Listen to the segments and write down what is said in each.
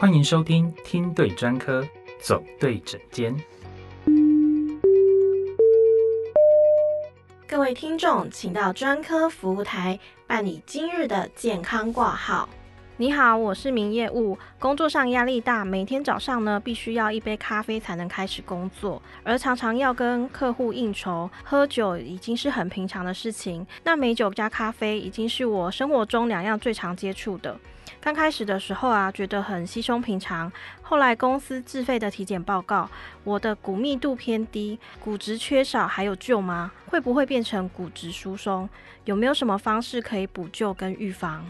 欢迎收听听对专科，走对诊间。各位听众，请到专科服务台办理今日的健康挂号。你好，我是名业务，工作上压力大，每天早上呢必须要一杯咖啡才能开始工作，而常常要跟客户应酬，喝酒已经是很平常的事情。那美酒加咖啡已经是我生活中两样最常接触的。刚开始的时候啊，觉得很稀松平常，后来公司自费的体检报告，我的骨密度偏低，骨质缺少，还有救吗？会不会变成骨质疏松？有没有什么方式可以补救跟预防？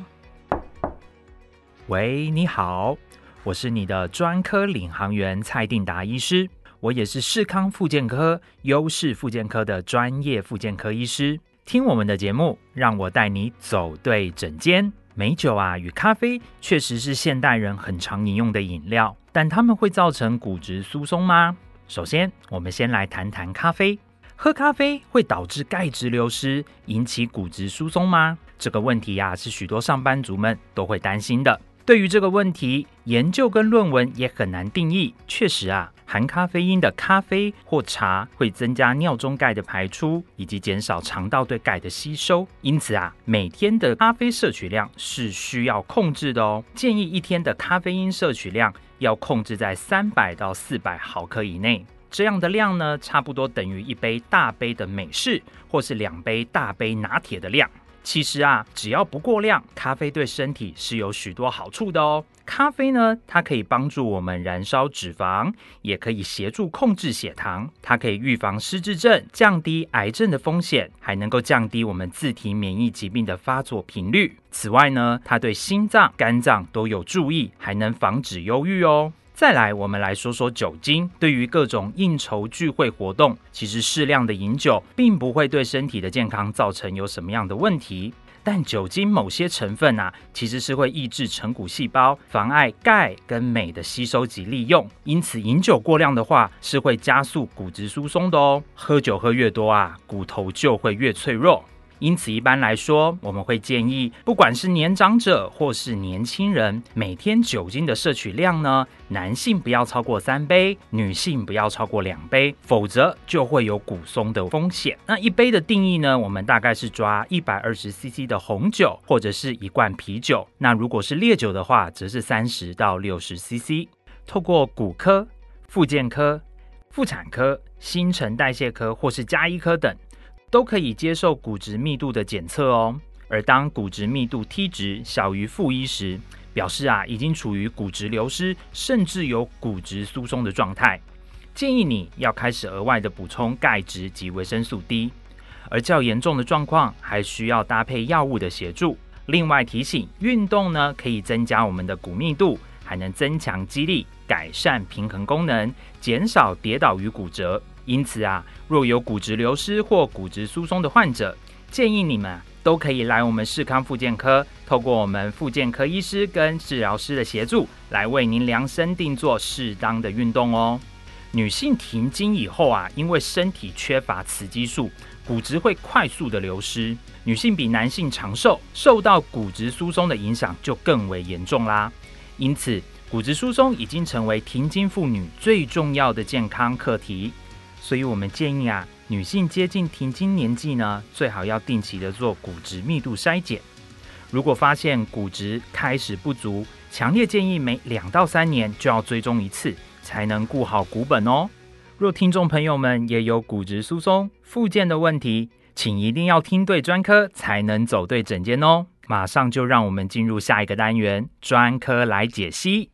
喂，你好，我是你的专科领航员蔡定达医师，我也是视康复健科优势复健科的专业复健科医师。听我们的节目，让我带你走对诊间。美酒啊与咖啡确实是现代人很常饮用的饮料，但它们会造成骨质疏松吗？首先，我们先来谈谈咖啡。喝咖啡会导致钙质流失，引起骨质疏松吗？这个问题呀，是许多上班族们都会担心的。对于这个问题，研究跟论文也很难定义。确实啊，含咖啡因的咖啡或茶会增加尿中钙的排出，以及减少肠道对钙的吸收。因此啊，每天的咖啡摄取量是需要控制的哦。建议一天的咖啡因摄取量要控制在三百到四百毫克以内。这样的量呢，差不多等于一杯大杯的美式，或是两杯大杯拿铁的量。其实啊，只要不过量，咖啡对身体是有许多好处的哦。咖啡呢，它可以帮助我们燃烧脂肪，也可以协助控制血糖。它可以预防失智症，降低癌症的风险，还能够降低我们自体免疫疾病的发作频率。此外呢，它对心脏、肝脏都有注意，还能防止忧郁哦。再来，我们来说说酒精。对于各种应酬聚会活动，其实适量的饮酒并不会对身体的健康造成有什么样的问题。但酒精某些成分啊，其实是会抑制成骨细胞，妨碍钙跟镁的吸收及利用。因此，饮酒过量的话，是会加速骨质疏松的哦。喝酒喝越多啊，骨头就会越脆弱。因此，一般来说，我们会建议，不管是年长者或是年轻人，每天酒精的摄取量呢，男性不要超过三杯，女性不要超过两杯，否则就会有骨松的风险。那一杯的定义呢，我们大概是抓一百二十 CC 的红酒或者是一罐啤酒。那如果是烈酒的话，则是三十到六十 CC。透过骨科、复健科、妇产科、新陈代谢科或是加医科等。都可以接受骨质密度的检测哦，而当骨质密度 T 值小于负一时，表示啊已经处于骨质流失，甚至有骨质疏松的状态，建议你要开始额外的补充钙质及维生素 D，而较严重的状况还需要搭配药物的协助。另外提醒，运动呢可以增加我们的骨密度，还能增强肌力，改善平衡功能，减少跌倒与骨折。因此啊，若有骨质流失或骨质疏松的患者，建议你们都可以来我们视康复健科，透过我们复健科医师跟治疗师的协助，来为您量身定做适当的运动哦。女性停经以后啊，因为身体缺乏雌激素，骨质会快速的流失。女性比男性长寿，受到骨质疏松的影响就更为严重啦。因此，骨质疏松已经成为停经妇女最重要的健康课题。所以我们建议啊，女性接近停经年纪呢，最好要定期的做骨质密度筛检。如果发现骨质开始不足，强烈建议每两到三年就要追踪一次，才能顾好骨本哦。若听众朋友们也有骨质疏松、复健的问题，请一定要听对专科，才能走对诊间哦。马上就让我们进入下一个单元，专科来解析。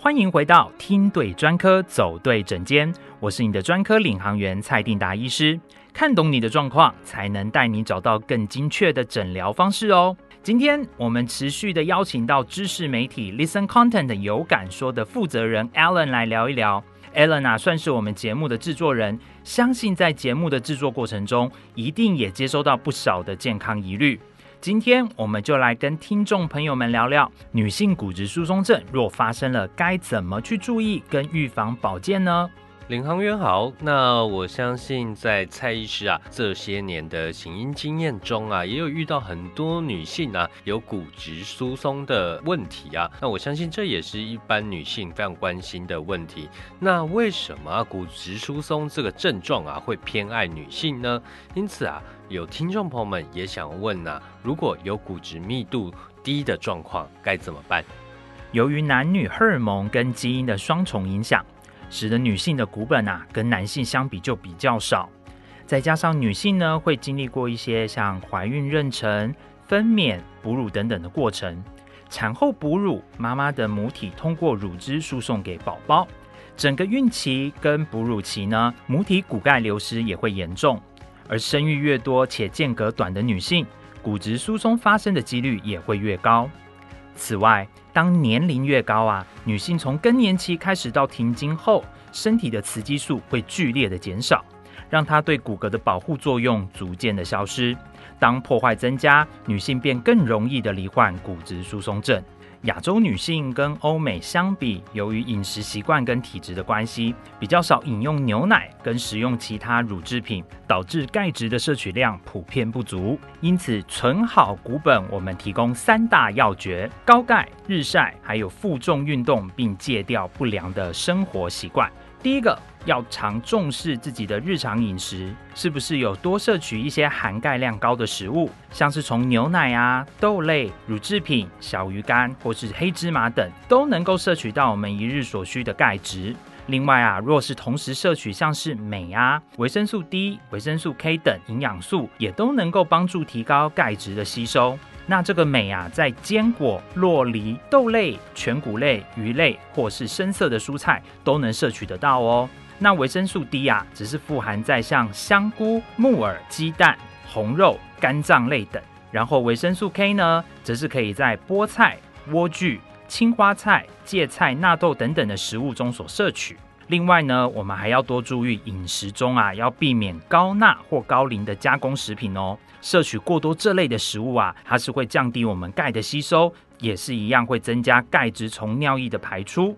欢迎回到听对专科走对诊间，我是你的专科领航员蔡定达医师。看懂你的状况，才能带你找到更精确的诊疗方式哦。今天我们持续的邀请到知识媒体 Listen Content 有感说的负责人 Alan 来聊一聊。Alan 啊，算是我们节目的制作人，相信在节目的制作过程中，一定也接收到不少的健康疑虑。今天我们就来跟听众朋友们聊聊女性骨质疏松症若发生了该怎么去注意跟预防保健呢？领航员好，那我相信在蔡医师啊这些年的行医经验中啊，也有遇到很多女性啊有骨质疏松的问题啊。那我相信这也是一般女性非常关心的问题。那为什么骨质疏松这个症状啊会偏爱女性呢？因此啊，有听众朋友们也想问啊，如果有骨质密度低的状况该怎么办？由于男女荷尔蒙跟基因的双重影响。使得女性的骨本啊，跟男性相比就比较少。再加上女性呢，会经历过一些像怀孕、妊娠、分娩、哺乳等等的过程。产后哺乳，妈妈的母体通过乳汁输送给宝宝。整个孕期跟哺乳期呢，母体骨钙流失也会严重。而生育越多且间隔短的女性，骨质疏松发生的几率也会越高。此外，当年龄越高啊，女性从更年期开始到停经后，身体的雌激素会剧烈的减少，让它对骨骼的保护作用逐渐的消失。当破坏增加，女性便更容易的罹患骨质疏松症。亚洲女性跟欧美相比，由于饮食习惯跟体质的关系，比较少饮用牛奶跟食用其他乳制品，导致钙质的摄取量普遍不足。因此，存好骨本，我们提供三大要诀：高钙、日晒，还有负重运动，并戒掉不良的生活习惯。第一个。要常重视自己的日常饮食，是不是有多摄取一些含钙量高的食物，像是从牛奶啊、豆类、乳制品、小鱼干或是黑芝麻等，都能够摄取到我们一日所需的钙质。另外啊，若是同时摄取像是镁啊、维生素 D、维生素 K 等营养素，也都能够帮助提高钙质的吸收。那这个镁啊，在坚果、洛梨、豆类、全谷类、鱼类或是深色的蔬菜都能摄取得到哦。那维生素 D 啊，只是富含在像香菇、木耳、鸡蛋、红肉、肝脏类等。然后维生素 K 呢，则是可以在菠菜、莴苣、青花菜、芥菜、纳豆等等的食物中所摄取。另外呢，我们还要多注意饮食中啊，要避免高钠或高磷的加工食品哦。摄取过多这类的食物啊，它是会降低我们钙的吸收，也是一样会增加钙质从尿液的排出。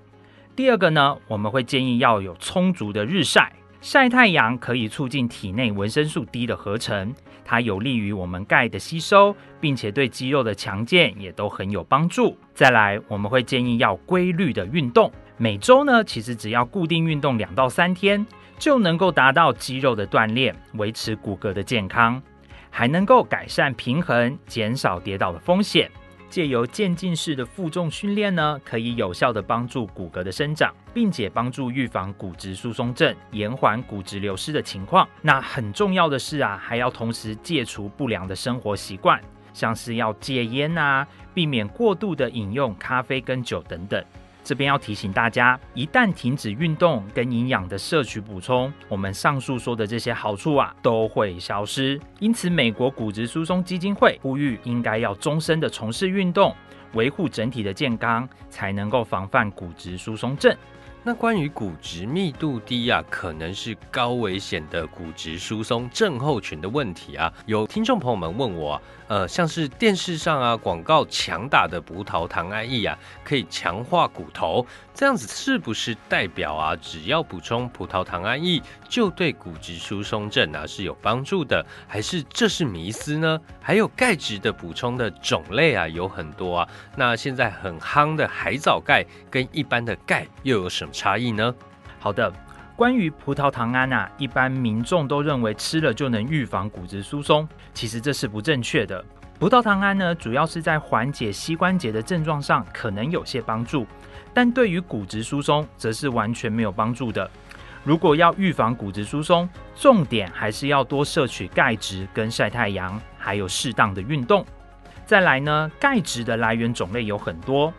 第二个呢，我们会建议要有充足的日晒，晒太阳可以促进体内维生素 D 的合成，它有利于我们钙的吸收，并且对肌肉的强健也都很有帮助。再来，我们会建议要规律的运动，每周呢，其实只要固定运动两到三天，就能够达到肌肉的锻炼，维持骨骼的健康，还能够改善平衡，减少跌倒的风险。借由渐进式的负重训练呢，可以有效的帮助骨骼的生长，并且帮助预防骨质疏松症，延缓骨质流失的情况。那很重要的是啊，还要同时戒除不良的生活习惯，像是要戒烟啊，避免过度的饮用咖啡跟酒等等。这边要提醒大家，一旦停止运动跟营养的摄取补充，我们上述说的这些好处啊都会消失。因此，美国骨质疏松基金会呼吁，应该要终身的从事运动，维护整体的健康，才能够防范骨质疏松症。那关于骨质密度低啊，可能是高危险的骨质疏松症候群的问题啊，有听众朋友们问我啊。呃，像是电视上啊广告强打的葡萄糖胺液啊，可以强化骨头，这样子是不是代表啊，只要补充葡萄糖胺液就对骨质疏松症啊是有帮助的？还是这是迷思呢？还有钙质的补充的种类啊有很多啊，那现在很夯的海藻钙跟一般的钙又有什么差异呢？好的。关于葡萄糖胺啊，一般民众都认为吃了就能预防骨质疏松，其实这是不正确的。葡萄糖胺呢，主要是在缓解膝关节的症状上可能有些帮助，但对于骨质疏松则是完全没有帮助的。如果要预防骨质疏松，重点还是要多摄取钙质跟晒太阳，还有适当的运动。再来呢，钙质的来源种类有很多。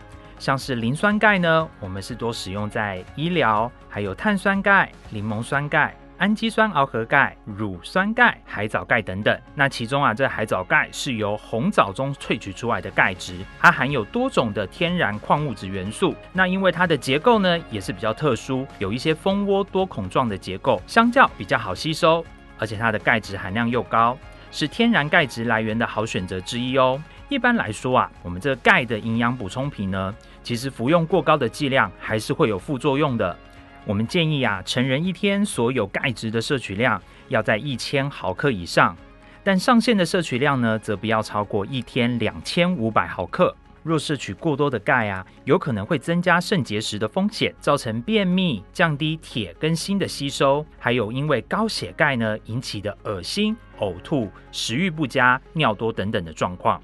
像是磷酸钙呢，我们是多使用在医疗，还有碳酸钙、柠檬酸钙、氨基酸螯合钙、乳酸钙、海藻钙等等。那其中啊，这海藻钙是由红藻中萃取出来的钙质，它含有多种的天然矿物质元素。那因为它的结构呢，也是比较特殊，有一些蜂窝多孔状的结构，相较比较好吸收，而且它的钙质含量又高，是天然钙质来源的好选择之一哦。一般来说啊，我们这钙的营养补充品呢，其实服用过高的剂量还是会有副作用的。我们建议啊，成人一天所有钙质的摄取量要在一千毫克以上，但上限的摄取量呢，则不要超过一天两千五百毫克。若摄取过多的钙啊，有可能会增加肾结石的风险，造成便秘，降低铁跟锌的吸收，还有因为高血钙呢引起的恶心、呕吐、食欲不佳、尿多等等的状况。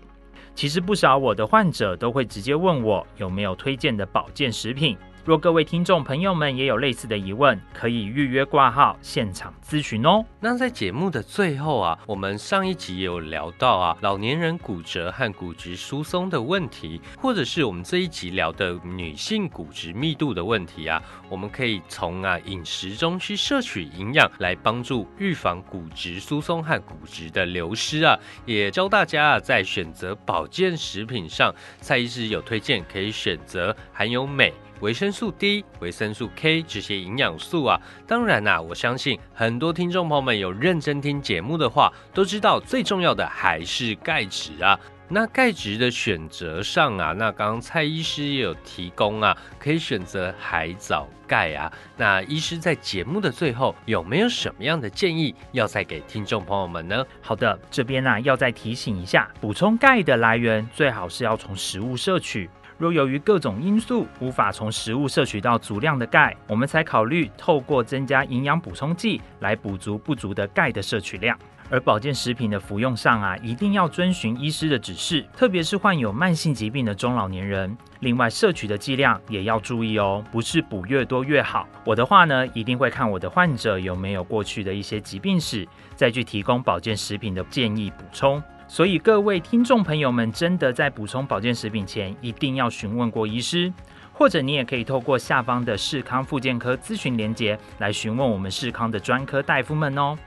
其实不少我的患者都会直接问我有没有推荐的保健食品。若各位听众朋友们也有类似的疑问，可以预约挂号现场咨询哦。那在节目的最后啊，我们上一集也有聊到啊，老年人骨折和骨质疏松的问题，或者是我们这一集聊的女性骨质密度的问题啊，我们可以从啊饮食中去摄取营养，来帮助预防骨质疏松和骨质的流失啊。也教大家啊，在选择保健食品上，蔡医师有推荐可以选择含有镁。维生素 D、维生素 K 这些营养素啊，当然啦，我相信很多听众朋友们有认真听节目的话，都知道最重要的还是钙质啊。那钙质的选择上啊，那刚刚蔡医师也有提供啊，可以选择海藻钙啊。那医师在节目的最后有没有什么样的建议要再给听众朋友们呢？好的，这边呢要再提醒一下，补充钙的来源最好是要从食物摄取。若由于各种因素无法从食物摄取到足量的钙，我们才考虑透过增加营养补充剂来补足不足的钙的摄取量。而保健食品的服用上啊，一定要遵循医师的指示，特别是患有慢性疾病的中老年人。另外，摄取的剂量也要注意哦，不是补越多越好。我的话呢，一定会看我的患者有没有过去的一些疾病史，再去提供保健食品的建议补充。所以各位听众朋友们，真的在补充保健食品前，一定要询问过医师，或者你也可以透过下方的视康复健科咨询连接来询问我们视康的专科大夫们哦。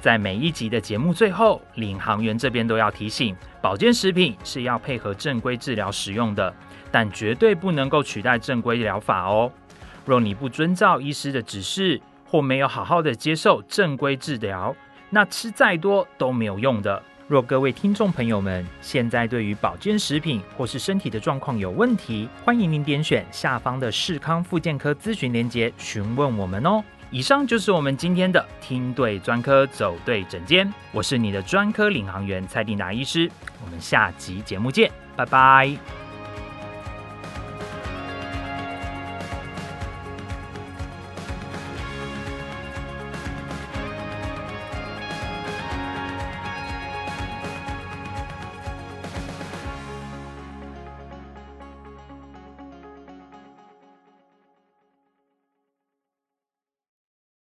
在每一集的节目最后，领航员这边都要提醒，保健食品是要配合正规治疗使用的，但绝对不能够取代正规疗法哦。若你不遵照医师的指示，或没有好好的接受正规治疗，那吃再多都没有用的。若各位听众朋友们现在对于保健食品或是身体的状况有问题，欢迎您点选下方的视康复健科咨询链接询问我们哦。以上就是我们今天的听对专科走对诊间，我是你的专科领航员蔡定达医师，我们下集节目见，拜拜。